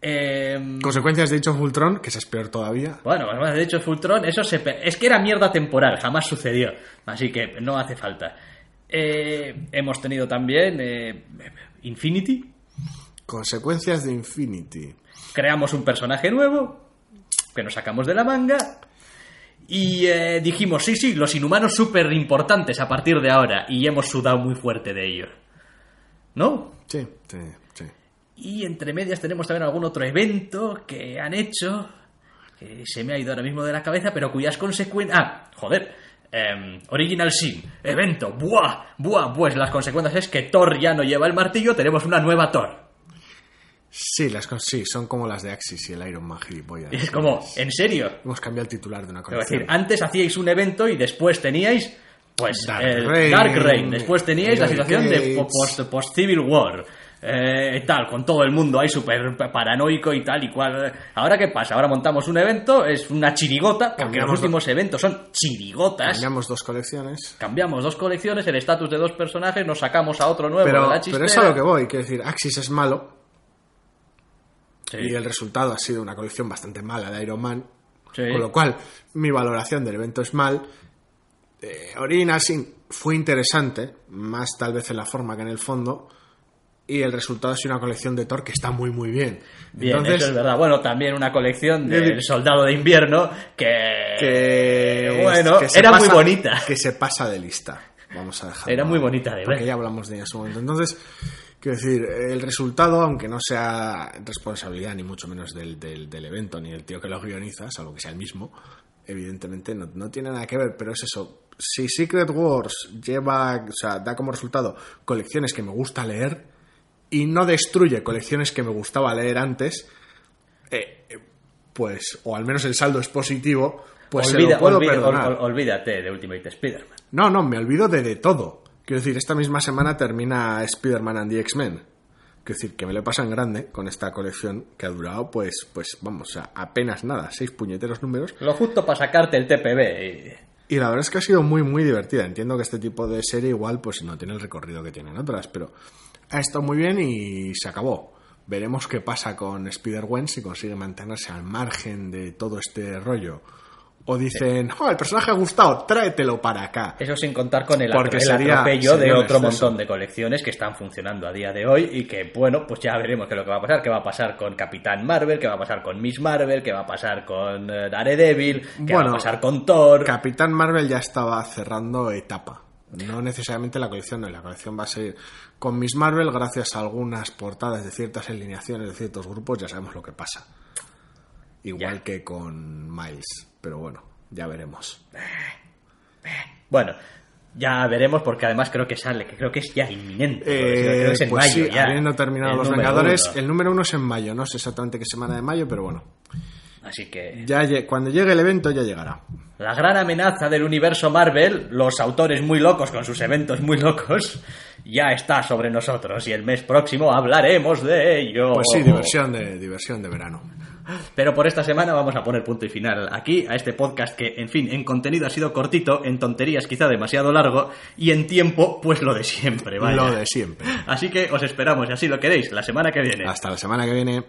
Eh, Consecuencias de Age of Ultron, que es peor todavía. Bueno, de hecho, Fultron, eso se pe- es que era mierda temporal, jamás sucedió. Así que no hace falta. Eh, hemos tenido también eh, Infinity. Consecuencias de Infinity. Creamos un personaje nuevo que nos sacamos de la manga. Y eh, dijimos, sí, sí, los inhumanos súper importantes a partir de ahora. Y hemos sudado muy fuerte de ello. ¿No? Sí, sí, sí. Y entre medias tenemos también algún otro evento que han hecho, que se me ha ido ahora mismo de la cabeza, pero cuyas consecuencias... Ah, joder. em, Original Sin, evento, buah, buah, pues las consecuencias es que Thor ya no lleva el martillo, tenemos una nueva Thor. Sí, las sí, son como las de Axis y el Iron Man gilipollas. Es como, ¿en serio? Hemos cambiado el titular de una Es colección. decir, antes hacíais un evento y después teníais, pues, Dark el Reign, Dark Reign, después teníais la situación de Gates. po- post, post Civil War. Eh, tal, con todo el mundo ahí súper paranoico y tal y cual. Ahora, ¿qué pasa? Ahora montamos un evento, es una chirigota, porque Cambiamos los últimos eventos son chirigotas. Cambiamos dos colecciones. Cambiamos dos colecciones, el estatus de dos personajes, nos sacamos a otro nuevo Pero, de la pero es a lo que voy, quiero decir, Axis es malo Sí, y el resultado ha sido una colección bastante mala de Iron Man, sí. con lo cual mi valoración del evento es mal. Eh, Original Sin fue interesante, más tal vez en la forma que en el fondo, y el resultado sido una colección de Thor que está muy muy bien. Bien, Entonces, eso es verdad. Bueno, también una colección del vi- Soldado de Invierno que... que bueno, que era muy bonita. Que se pasa de lista. Vamos a dejar. Era muy bonita de Porque ver. ya hablamos de ella en su momento. Entonces, quiero decir, el resultado, aunque no sea responsabilidad ni mucho menos del, del, del evento ni del tío que lo guioniza, salvo que sea el mismo, evidentemente no, no tiene nada que ver, pero es eso. Si Secret Wars lleva, o sea, da como resultado colecciones que me gusta leer y no destruye colecciones que me gustaba leer antes, eh, pues, o al menos el saldo es positivo, pues se Olvida- lo puedo perdonar. ol- ol- olvídate de Ultimate Spider-Man. No, no, me olvido de, de todo. Quiero decir, esta misma semana termina Spider-Man and the X-Men. Quiero decir, que me lo pasa en grande con esta colección que ha durado, pues, pues vamos, apenas nada, seis puñeteros números. Lo justo para sacarte el TPB. Y la verdad es que ha sido muy, muy divertida. Entiendo que este tipo de serie igual, pues no tiene el recorrido que tienen otras, pero ha estado muy bien y se acabó. Veremos qué pasa con Spider-Gwen si consigue mantenerse al margen de todo este rollo. O dicen, oh, el personaje ha gustado, tráetelo para acá. Eso sin contar con el, Porque atro- el sería- atropello sería de otro montón de colecciones que están funcionando a día de hoy y que, bueno, pues ya veremos qué es lo que va a pasar. ¿Qué va a pasar con Capitán Marvel? ¿Qué va a pasar con Miss Marvel? ¿Qué va a pasar con eh, Daredevil? ¿Qué va a pasar con Thor? Capitán Marvel ya estaba cerrando etapa. No necesariamente la colección, no, la colección va a seguir. Con Miss Marvel, gracias a algunas portadas de ciertas alineaciones de ciertos grupos, ya sabemos lo que pasa. Igual Ya. que con Miles. Pero bueno, ya veremos. Bueno, ya veremos porque además creo que sale, que creo que es ya inminente. Eh, creo que es en pues mayo sí, ya. habiendo terminado El Los Vengadores, uno. el número uno es en mayo. No sé exactamente qué semana de mayo, pero bueno. Así que... Ya, cuando llegue el evento ya llegará. La gran amenaza del universo Marvel, los autores muy locos con sus eventos muy locos, ya está sobre nosotros y el mes próximo hablaremos de ello. Pues sí, diversión de, diversión de verano. Pero por esta semana vamos a poner punto y final aquí a este podcast que, en fin, en contenido ha sido cortito, en tonterías quizá demasiado largo y en tiempo, pues lo de siempre, vaya. Lo de siempre. Así que os esperamos, y así lo queréis, la semana que viene. Hasta la semana que viene.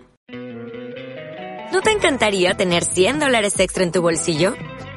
¿No te encantaría tener 100 dólares extra en tu bolsillo?